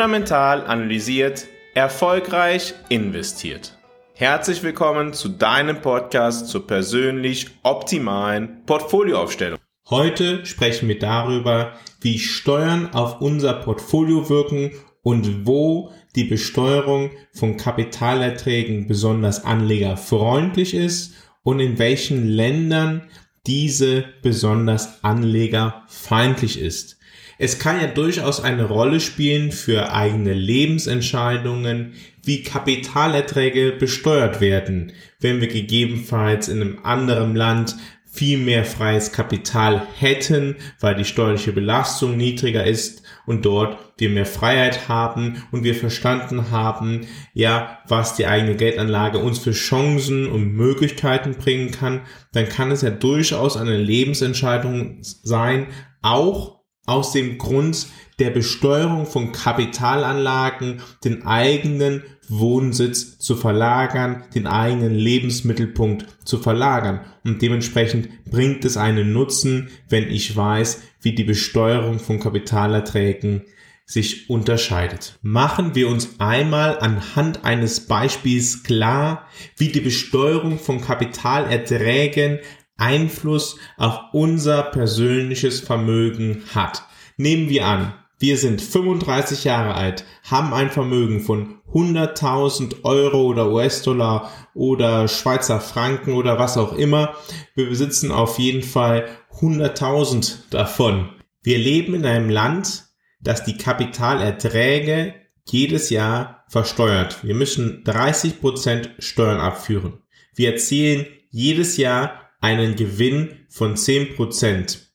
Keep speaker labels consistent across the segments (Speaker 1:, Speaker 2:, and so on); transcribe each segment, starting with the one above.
Speaker 1: fundamental analysiert, erfolgreich investiert. Herzlich willkommen zu deinem Podcast zur persönlich optimalen Portfolioaufstellung.
Speaker 2: Heute sprechen wir darüber, wie Steuern auf unser Portfolio wirken und wo die Besteuerung von Kapitalerträgen besonders anlegerfreundlich ist und in welchen Ländern diese besonders anlegerfeindlich ist. Es kann ja durchaus eine Rolle spielen für eigene Lebensentscheidungen, wie Kapitalerträge besteuert werden, wenn wir gegebenenfalls in einem anderen Land viel mehr freies Kapital hätten, weil die steuerliche Belastung niedriger ist und dort wir mehr Freiheit haben und wir verstanden haben, ja, was die eigene Geldanlage uns für Chancen und Möglichkeiten bringen kann, dann kann es ja durchaus eine Lebensentscheidung sein, auch aus dem Grund der Besteuerung von Kapitalanlagen den eigenen Wohnsitz zu verlagern, den eigenen Lebensmittelpunkt zu verlagern. Und dementsprechend bringt es einen Nutzen, wenn ich weiß, wie die Besteuerung von Kapitalerträgen sich unterscheidet. Machen wir uns einmal anhand eines Beispiels klar, wie die Besteuerung von Kapitalerträgen Einfluss auf unser persönliches Vermögen hat. Nehmen wir an, wir sind 35 Jahre alt, haben ein Vermögen von 100.000 Euro oder US-Dollar oder Schweizer Franken oder was auch immer. Wir besitzen auf jeden Fall 100.000 davon. Wir leben in einem Land, das die Kapitalerträge jedes Jahr versteuert. Wir müssen 30% Steuern abführen. Wir erzielen jedes Jahr einen Gewinn von 10%.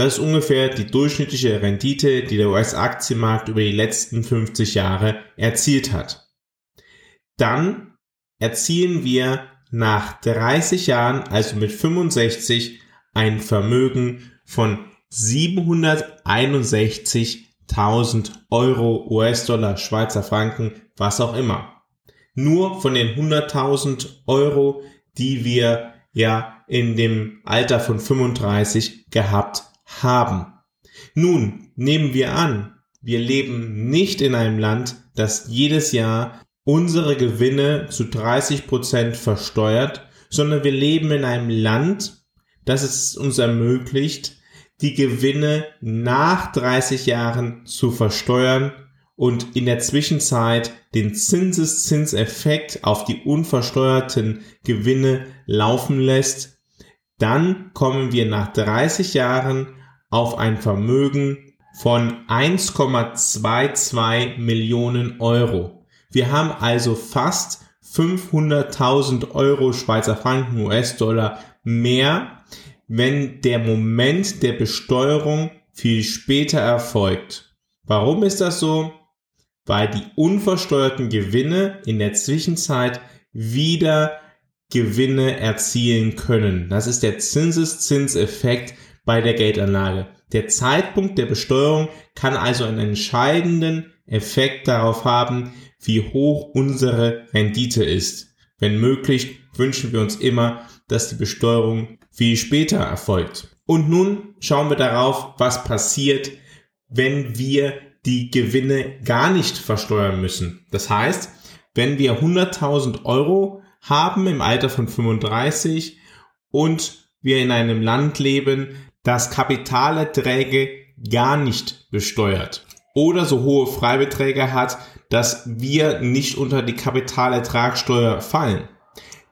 Speaker 2: Das ist ungefähr die durchschnittliche Rendite, die der US-Aktienmarkt über die letzten 50 Jahre erzielt hat. Dann erzielen wir nach 30 Jahren, also mit 65, ein Vermögen von 761.000 Euro, US-Dollar, Schweizer Franken, was auch immer. Nur von den 100.000 Euro, die wir ja in dem Alter von 35 gehabt haben. Nun nehmen wir an, wir leben nicht in einem Land, das jedes Jahr unsere Gewinne zu 30 Prozent versteuert, sondern wir leben in einem Land, das es uns ermöglicht, die Gewinne nach 30 Jahren zu versteuern und in der Zwischenzeit den Zinseszinseffekt auf die unversteuerten Gewinne laufen lässt, dann kommen wir nach 30 Jahren auf ein Vermögen von 1,22 Millionen Euro. Wir haben also fast 500.000 Euro Schweizer Franken US-Dollar mehr, wenn der Moment der Besteuerung viel später erfolgt. Warum ist das so? weil die unversteuerten Gewinne in der Zwischenzeit wieder Gewinne erzielen können. Das ist der Zinseszinseffekt bei der Geldanlage. Der Zeitpunkt der Besteuerung kann also einen entscheidenden Effekt darauf haben, wie hoch unsere Rendite ist. Wenn möglich, wünschen wir uns immer, dass die Besteuerung viel später erfolgt. Und nun schauen wir darauf, was passiert, wenn wir die Gewinne gar nicht versteuern müssen. Das heißt, wenn wir 100.000 Euro haben im Alter von 35 und wir in einem Land leben, das Kapitalerträge gar nicht besteuert oder so hohe Freibeträge hat, dass wir nicht unter die Kapitalertragssteuer fallen,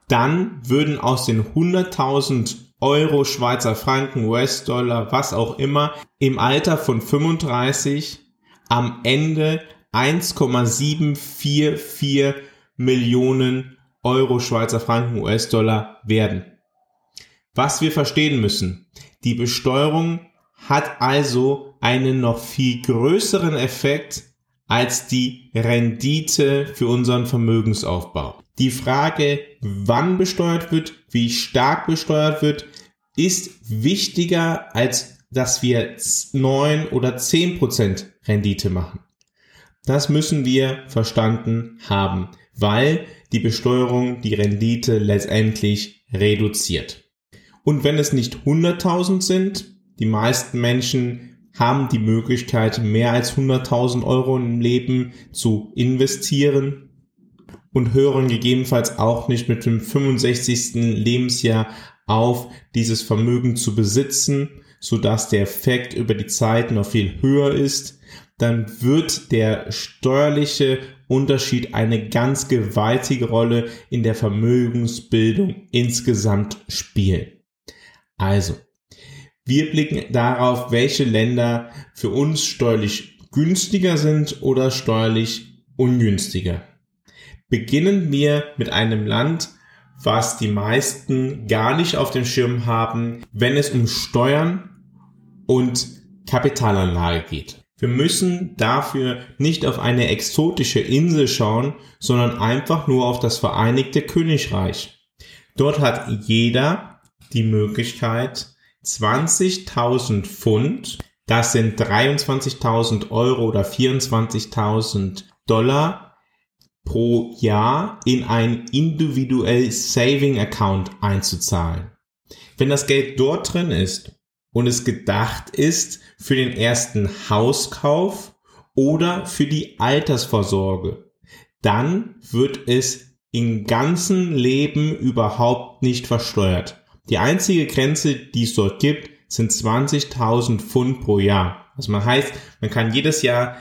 Speaker 2: dann würden aus den 100.000 Euro, Schweizer Franken, US-Dollar, was auch immer, im Alter von 35 am Ende 1,744 Millionen Euro, Schweizer Franken, US-Dollar werden. Was wir verstehen müssen, die Besteuerung hat also einen noch viel größeren Effekt als die Rendite für unseren Vermögensaufbau. Die Frage, wann besteuert wird, wie stark besteuert wird, ist wichtiger als dass wir neun oder zehn Prozent Rendite machen. Das müssen wir verstanden haben, weil die Besteuerung die Rendite letztendlich reduziert. Und wenn es nicht 100.000 sind, die meisten Menschen haben die Möglichkeit, mehr als 100.000 Euro im Leben zu investieren und hören gegebenenfalls auch nicht mit dem 65. Lebensjahr auf, dieses Vermögen zu besitzen, sodass der Effekt über die Zeit noch viel höher ist, dann wird der steuerliche Unterschied eine ganz gewaltige Rolle in der Vermögensbildung insgesamt spielen. Also, wir blicken darauf, welche Länder für uns steuerlich günstiger sind oder steuerlich ungünstiger. Beginnen wir mit einem Land, was die meisten gar nicht auf dem Schirm haben, wenn es um Steuern und Kapitalanlage geht. Wir müssen dafür nicht auf eine exotische Insel schauen, sondern einfach nur auf das Vereinigte Königreich. Dort hat jeder die Möglichkeit, 20.000 Pfund, das sind 23.000 Euro oder 24.000 Dollar pro Jahr in ein individuell Saving Account einzuzahlen. Wenn das Geld dort drin ist und es gedacht ist für den ersten Hauskauf oder für die Altersvorsorge, dann wird es im ganzen Leben überhaupt nicht versteuert. Die einzige Grenze, die es dort gibt, sind 20.000 Pfund pro Jahr. Was man heißt, man kann jedes Jahr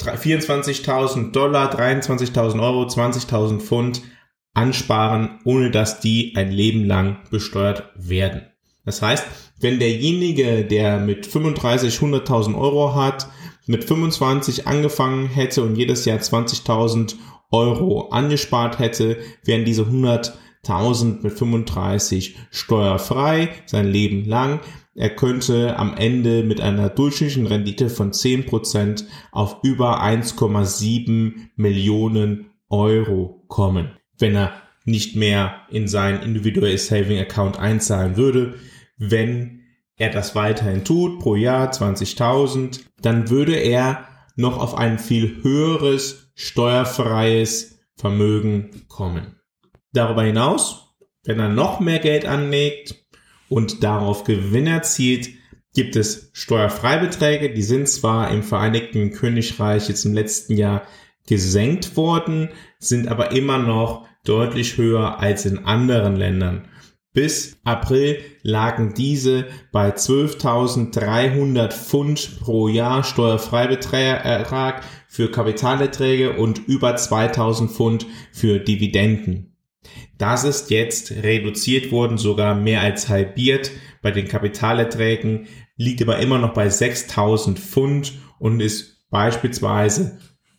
Speaker 2: 24.000 Dollar, 23.000 Euro, 20.000 Pfund ansparen, ohne dass die ein Leben lang besteuert werden. Das heißt, wenn derjenige, der mit 35 100.000 Euro hat, mit 25 angefangen hätte und jedes Jahr 20.000 Euro angespart hätte, wären diese 100.000 mit 35 steuerfrei sein Leben lang. Er könnte am Ende mit einer durchschnittlichen Rendite von 10% auf über 1,7 Millionen Euro kommen, wenn er nicht mehr in sein individuelles Saving Account einzahlen würde. Wenn er das weiterhin tut, pro Jahr 20.000, dann würde er noch auf ein viel höheres steuerfreies Vermögen kommen. Darüber hinaus, wenn er noch mehr Geld anlegt und darauf Gewinn erzielt, gibt es Steuerfreibeträge, die sind zwar im Vereinigten Königreich jetzt im letzten Jahr gesenkt worden, sind aber immer noch deutlich höher als in anderen Ländern. Bis April lagen diese bei 12.300 Pfund pro Jahr Steuerfreibetrag für Kapitalerträge und über 2.000 Pfund für Dividenden. Das ist jetzt reduziert worden, sogar mehr als halbiert. Bei den Kapitalerträgen liegt aber immer noch bei 6.000 Pfund und ist beispielsweise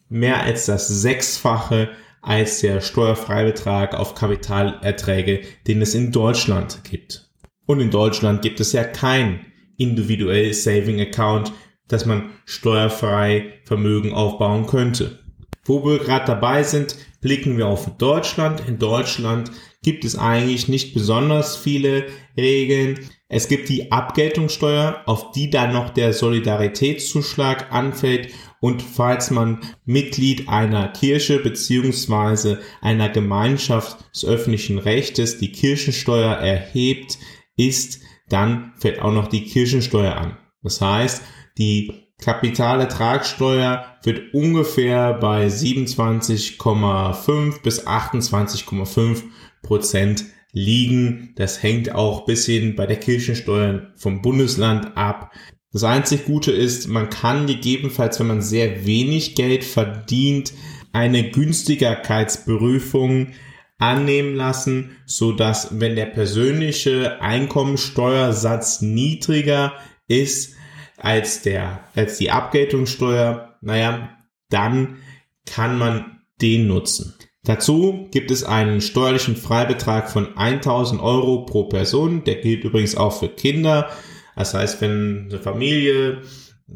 Speaker 2: mehr als das Sechsfache als der Steuerfreibetrag auf Kapitalerträge, den es in Deutschland gibt. Und in Deutschland gibt es ja kein individuell Saving Account, dass man steuerfrei Vermögen aufbauen könnte. Wo wir gerade dabei sind, blicken wir auf Deutschland. In Deutschland gibt es eigentlich nicht besonders viele Regeln. Es gibt die Abgeltungssteuer, auf die dann noch der Solidaritätszuschlag anfällt und falls man Mitglied einer Kirche beziehungsweise einer Gemeinschaft des öffentlichen Rechtes die Kirchensteuer erhebt, ist, dann fällt auch noch die Kirchensteuer an. Das heißt, die Kapitalertragssteuer wird ungefähr bei 27,5 bis 28,5 Prozent liegen. Das hängt auch bisschen bei der Kirchensteuer vom Bundesland ab. Das einzig Gute ist, man kann gegebenenfalls, wenn man sehr wenig Geld verdient, eine Günstigkeitsprüfung annehmen lassen, so dass wenn der persönliche Einkommensteuersatz niedriger ist als der, als die Abgeltungssteuer, naja, dann kann man den nutzen. Dazu gibt es einen steuerlichen Freibetrag von 1000 Euro pro Person. Der gilt übrigens auch für Kinder. Das heißt, wenn eine Familie,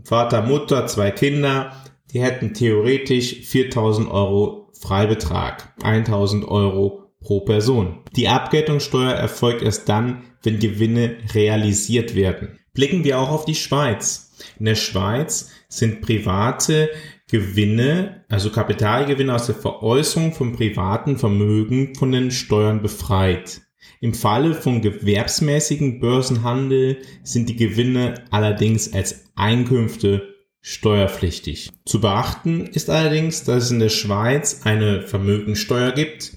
Speaker 2: Vater, Mutter, zwei Kinder, die hätten theoretisch 4000 Euro Freibetrag, 1000 Euro pro Person. Die Abgeltungssteuer erfolgt erst dann, wenn Gewinne realisiert werden. Blicken wir auch auf die Schweiz. In der Schweiz sind private Gewinne, also Kapitalgewinne aus der Veräußerung von privaten Vermögen von den Steuern befreit. Im Falle von gewerbsmäßigen Börsenhandel sind die Gewinne allerdings als Einkünfte steuerpflichtig. Zu beachten ist allerdings, dass es in der Schweiz eine Vermögensteuer gibt.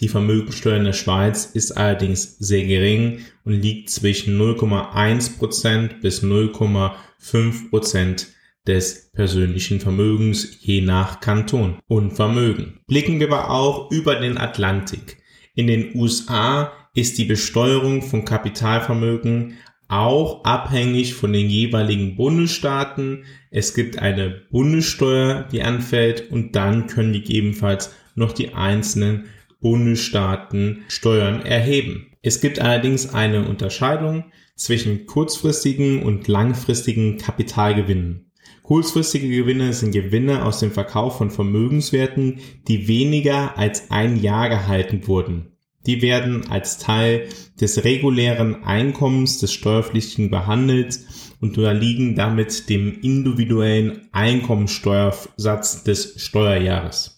Speaker 2: Die Vermögensteuer in der Schweiz ist allerdings sehr gering und liegt zwischen 0,1% bis 0,5% des persönlichen Vermögens je nach Kanton und Vermögen. Blicken wir aber auch über den Atlantik. In den USA ist die Besteuerung von Kapitalvermögen auch abhängig von den jeweiligen Bundesstaaten. Es gibt eine Bundessteuer, die anfällt und dann können gegebenenfalls noch die einzelnen Bundesstaaten Steuern erheben. Es gibt allerdings eine Unterscheidung zwischen kurzfristigen und langfristigen Kapitalgewinnen. Kurzfristige Gewinne sind Gewinne aus dem Verkauf von Vermögenswerten, die weniger als ein Jahr gehalten wurden. Die werden als Teil des regulären Einkommens des Steuerpflichtigen behandelt und unterliegen damit dem individuellen Einkommensteuersatz des Steuerjahres.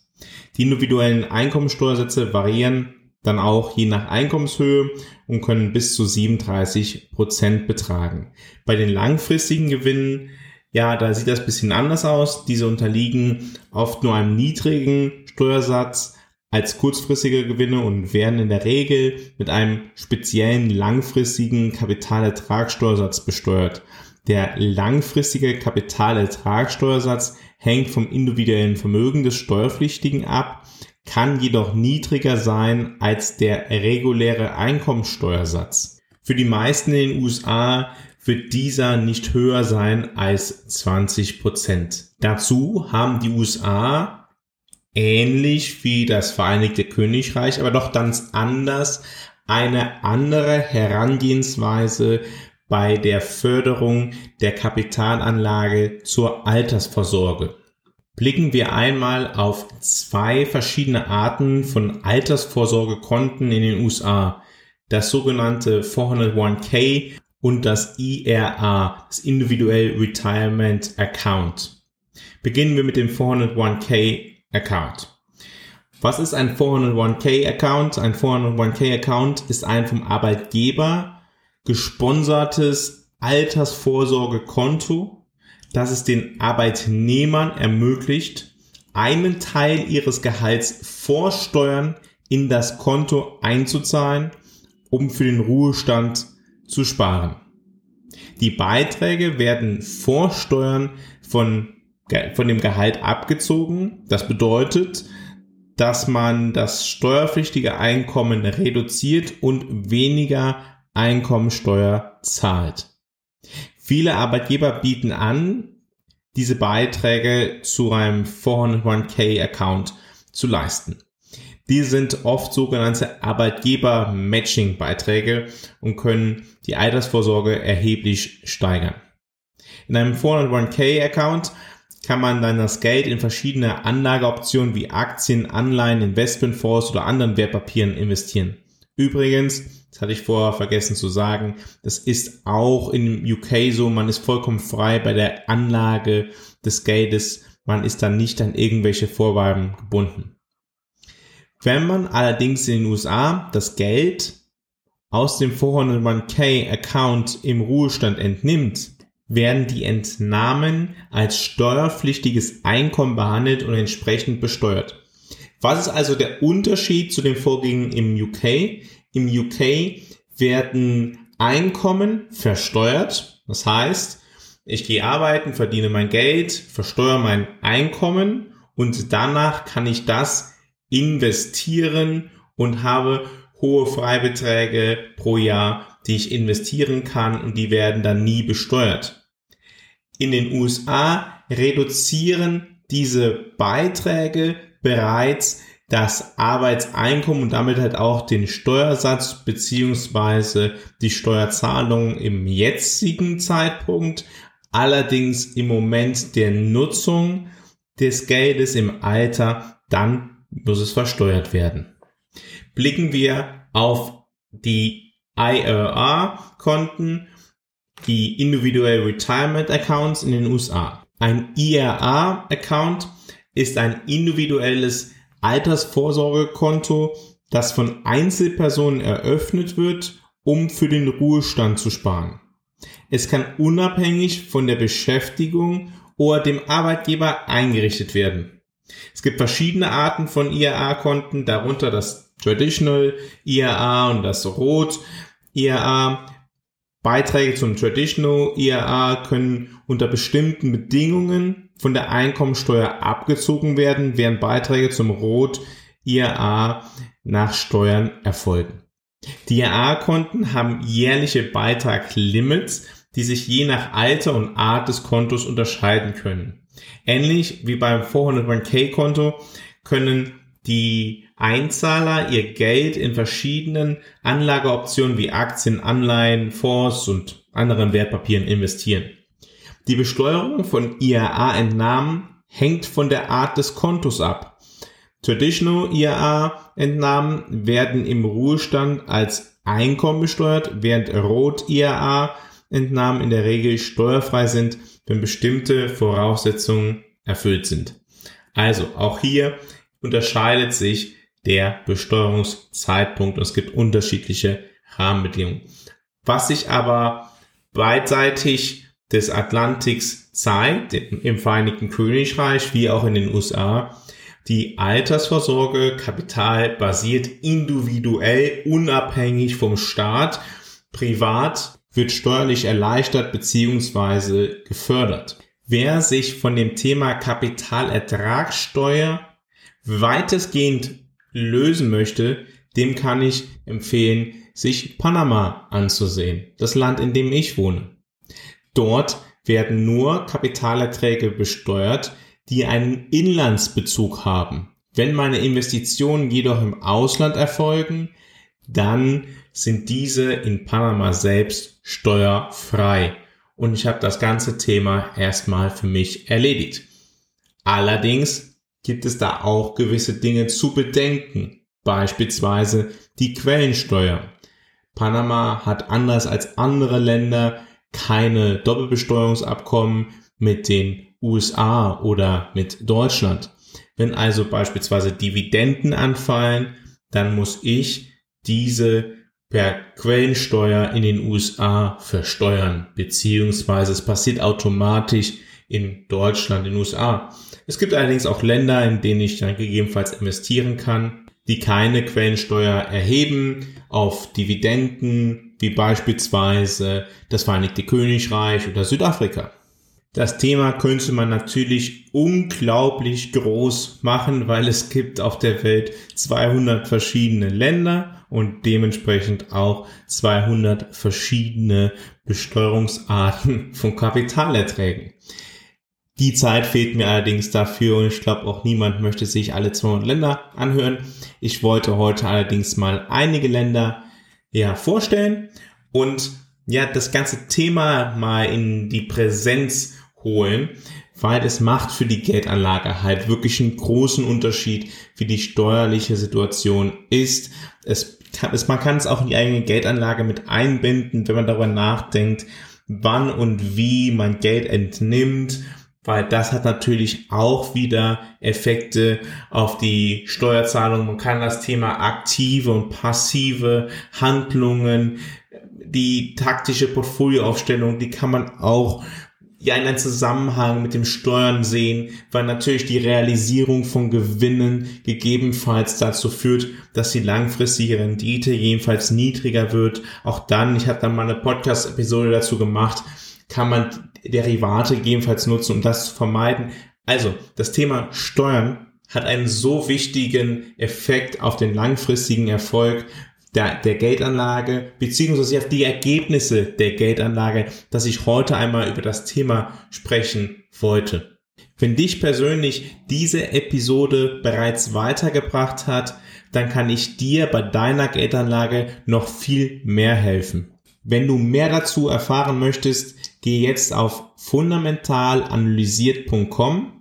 Speaker 2: Die individuellen Einkommensteuersätze variieren dann auch je nach Einkommenshöhe und können bis zu 37 Prozent betragen. Bei den langfristigen Gewinnen, ja, da sieht das bisschen anders aus. Diese unterliegen oft nur einem niedrigen Steuersatz als kurzfristige Gewinne und werden in der Regel mit einem speziellen langfristigen Kapitalertragssteuersatz besteuert. Der langfristige Kapitalertragssteuersatz hängt vom individuellen Vermögen des Steuerpflichtigen ab, kann jedoch niedriger sein als der reguläre Einkommensteuersatz. Für die meisten in den USA wird dieser nicht höher sein als 20 Prozent. Dazu haben die USA ähnlich wie das Vereinigte Königreich, aber doch ganz anders eine andere Herangehensweise bei der Förderung der Kapitalanlage zur Altersvorsorge. Blicken wir einmal auf zwei verschiedene Arten von Altersvorsorgekonten in den USA. Das sogenannte 401k und das IRA, das Individual Retirement Account. Beginnen wir mit dem 401k Account. Was ist ein 401k Account? Ein 401k Account ist ein vom Arbeitgeber gesponsertes Altersvorsorgekonto, das es den Arbeitnehmern ermöglicht, einen Teil ihres Gehalts vor Steuern in das Konto einzuzahlen, um für den Ruhestand zu sparen. Die Beiträge werden vor Steuern von von dem Gehalt abgezogen. Das bedeutet, dass man das steuerpflichtige Einkommen reduziert und weniger Einkommensteuer zahlt. Viele Arbeitgeber bieten an, diese Beiträge zu einem 401k-Account zu leisten. Die sind oft sogenannte Arbeitgeber-Matching-Beiträge und können die Altersvorsorge erheblich steigern. In einem 401k-Account kann man dann das Geld in verschiedene Anlageoptionen wie Aktien, Anleihen, Investmentfonds oder anderen Wertpapieren investieren. Übrigens, das hatte ich vorher vergessen zu sagen, das ist auch in UK so, man ist vollkommen frei bei der Anlage des Geldes, man ist dann nicht an irgendwelche Vorwaben gebunden. Wenn man allerdings in den USA das Geld aus dem 401k Account im Ruhestand entnimmt, werden die Entnahmen als steuerpflichtiges Einkommen behandelt und entsprechend besteuert. Was ist also der Unterschied zu den Vorgängen im UK? Im UK werden Einkommen versteuert. Das heißt, ich gehe arbeiten, verdiene mein Geld, versteuere mein Einkommen und danach kann ich das investieren und habe hohe Freibeträge pro Jahr, die ich investieren kann und die werden dann nie besteuert in den USA reduzieren diese Beiträge bereits das Arbeitseinkommen und damit halt auch den Steuersatz beziehungsweise die Steuerzahlung im jetzigen Zeitpunkt. Allerdings im Moment der Nutzung des Geldes im Alter, dann muss es versteuert werden. Blicken wir auf die IRA-Konten die Individual Retirement Accounts in den USA. Ein IRA-Account ist ein individuelles Altersvorsorgekonto, das von Einzelpersonen eröffnet wird, um für den Ruhestand zu sparen. Es kann unabhängig von der Beschäftigung oder dem Arbeitgeber eingerichtet werden. Es gibt verschiedene Arten von IRA-Konten, darunter das Traditional IRA und das Rot IRA. Beiträge zum Traditional IRA können unter bestimmten Bedingungen von der Einkommensteuer abgezogen werden, während Beiträge zum Rot IRA nach Steuern erfolgen. Die IRA-Konten haben jährliche Beitraglimits, die sich je nach Alter und Art des Kontos unterscheiden können. Ähnlich wie beim 401k-Konto können die Einzahler ihr Geld in verschiedenen Anlageoptionen wie Aktien, Anleihen, Fonds und anderen Wertpapieren investieren. Die Besteuerung von IRA-Entnahmen hängt von der Art des Kontos ab. Traditional IRA-Entnahmen werden im Ruhestand als Einkommen besteuert, während Rot IRA-Entnahmen in der Regel steuerfrei sind, wenn bestimmte Voraussetzungen erfüllt sind. Also auch hier unterscheidet sich der Besteuerungszeitpunkt und es gibt unterschiedliche Rahmenbedingungen. Was sich aber beidseitig des Atlantiks zeigt, im Vereinigten Königreich wie auch in den USA, die Altersvorsorge Kapital basiert individuell unabhängig vom Staat, privat wird steuerlich erleichtert bzw. gefördert. Wer sich von dem Thema Kapitalertragssteuer weitestgehend lösen möchte, dem kann ich empfehlen, sich Panama anzusehen, das Land, in dem ich wohne. Dort werden nur Kapitalerträge besteuert, die einen Inlandsbezug haben. Wenn meine Investitionen jedoch im Ausland erfolgen, dann sind diese in Panama selbst steuerfrei. Und ich habe das ganze Thema erstmal für mich erledigt. Allerdings gibt es da auch gewisse Dinge zu bedenken, beispielsweise die Quellensteuer. Panama hat anders als andere Länder keine Doppelbesteuerungsabkommen mit den USA oder mit Deutschland. Wenn also beispielsweise Dividenden anfallen, dann muss ich diese per Quellensteuer in den USA versteuern, beziehungsweise es passiert automatisch in Deutschland, in den USA. Es gibt allerdings auch Länder, in denen ich dann gegebenenfalls investieren kann, die keine Quellensteuer erheben auf Dividenden, wie beispielsweise das Vereinigte Königreich oder Südafrika. Das Thema könnte man natürlich unglaublich groß machen, weil es gibt auf der Welt 200 verschiedene Länder und dementsprechend auch 200 verschiedene Besteuerungsarten von Kapitalerträgen. Die Zeit fehlt mir allerdings dafür und ich glaube auch niemand möchte sich alle 200 Länder anhören. Ich wollte heute allerdings mal einige Länder ja vorstellen und ja das ganze Thema mal in die Präsenz holen, weil es macht für die Geldanlage halt wirklich einen großen Unterschied, wie die steuerliche Situation ist. Es kann, es, man kann es auch in die eigene Geldanlage mit einbinden, wenn man darüber nachdenkt, wann und wie man Geld entnimmt weil das hat natürlich auch wieder Effekte auf die Steuerzahlung. Man kann das Thema aktive und passive Handlungen, die taktische Portfolioaufstellung, die kann man auch ja in einem Zusammenhang mit dem Steuern sehen, weil natürlich die Realisierung von Gewinnen gegebenenfalls dazu führt, dass die langfristige Rendite jedenfalls niedriger wird. Auch dann, ich habe da mal eine Podcast-Episode dazu gemacht, kann man Derivate gegebenenfalls nutzen, um das zu vermeiden. Also, das Thema Steuern hat einen so wichtigen Effekt auf den langfristigen Erfolg der, der Geldanlage, beziehungsweise auf die Ergebnisse der Geldanlage, dass ich heute einmal über das Thema sprechen wollte. Wenn dich persönlich diese Episode bereits weitergebracht hat, dann kann ich dir bei deiner Geldanlage noch viel mehr helfen. Wenn du mehr dazu erfahren möchtest, geh jetzt auf fundamentalanalysiert.com.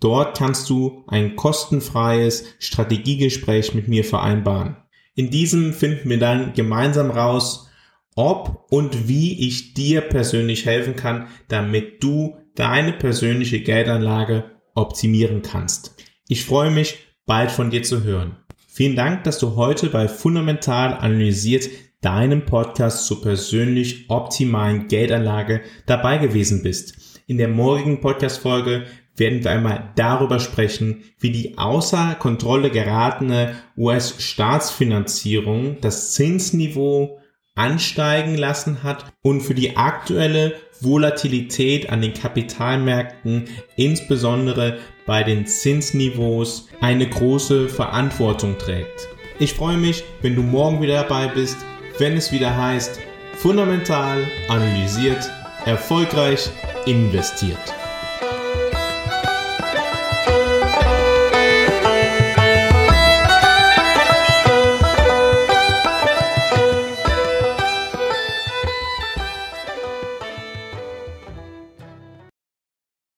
Speaker 2: Dort kannst du ein kostenfreies Strategiegespräch mit mir vereinbaren. In diesem finden wir dann gemeinsam raus, ob und wie ich dir persönlich helfen kann, damit du deine persönliche Geldanlage optimieren kannst. Ich freue mich, bald von dir zu hören. Vielen Dank, dass du heute bei Fundamental analysiert deinem Podcast zur persönlich optimalen Geldanlage dabei gewesen bist. In der morgigen Podcast-Folge werden wir einmal darüber sprechen, wie die außer Kontrolle geratene US-Staatsfinanzierung das Zinsniveau ansteigen lassen hat und für die aktuelle Volatilität an den Kapitalmärkten, insbesondere bei den Zinsniveaus, eine große Verantwortung trägt. Ich freue mich, wenn du morgen wieder dabei bist, wenn es wieder heißt, fundamental analysiert, erfolgreich investiert.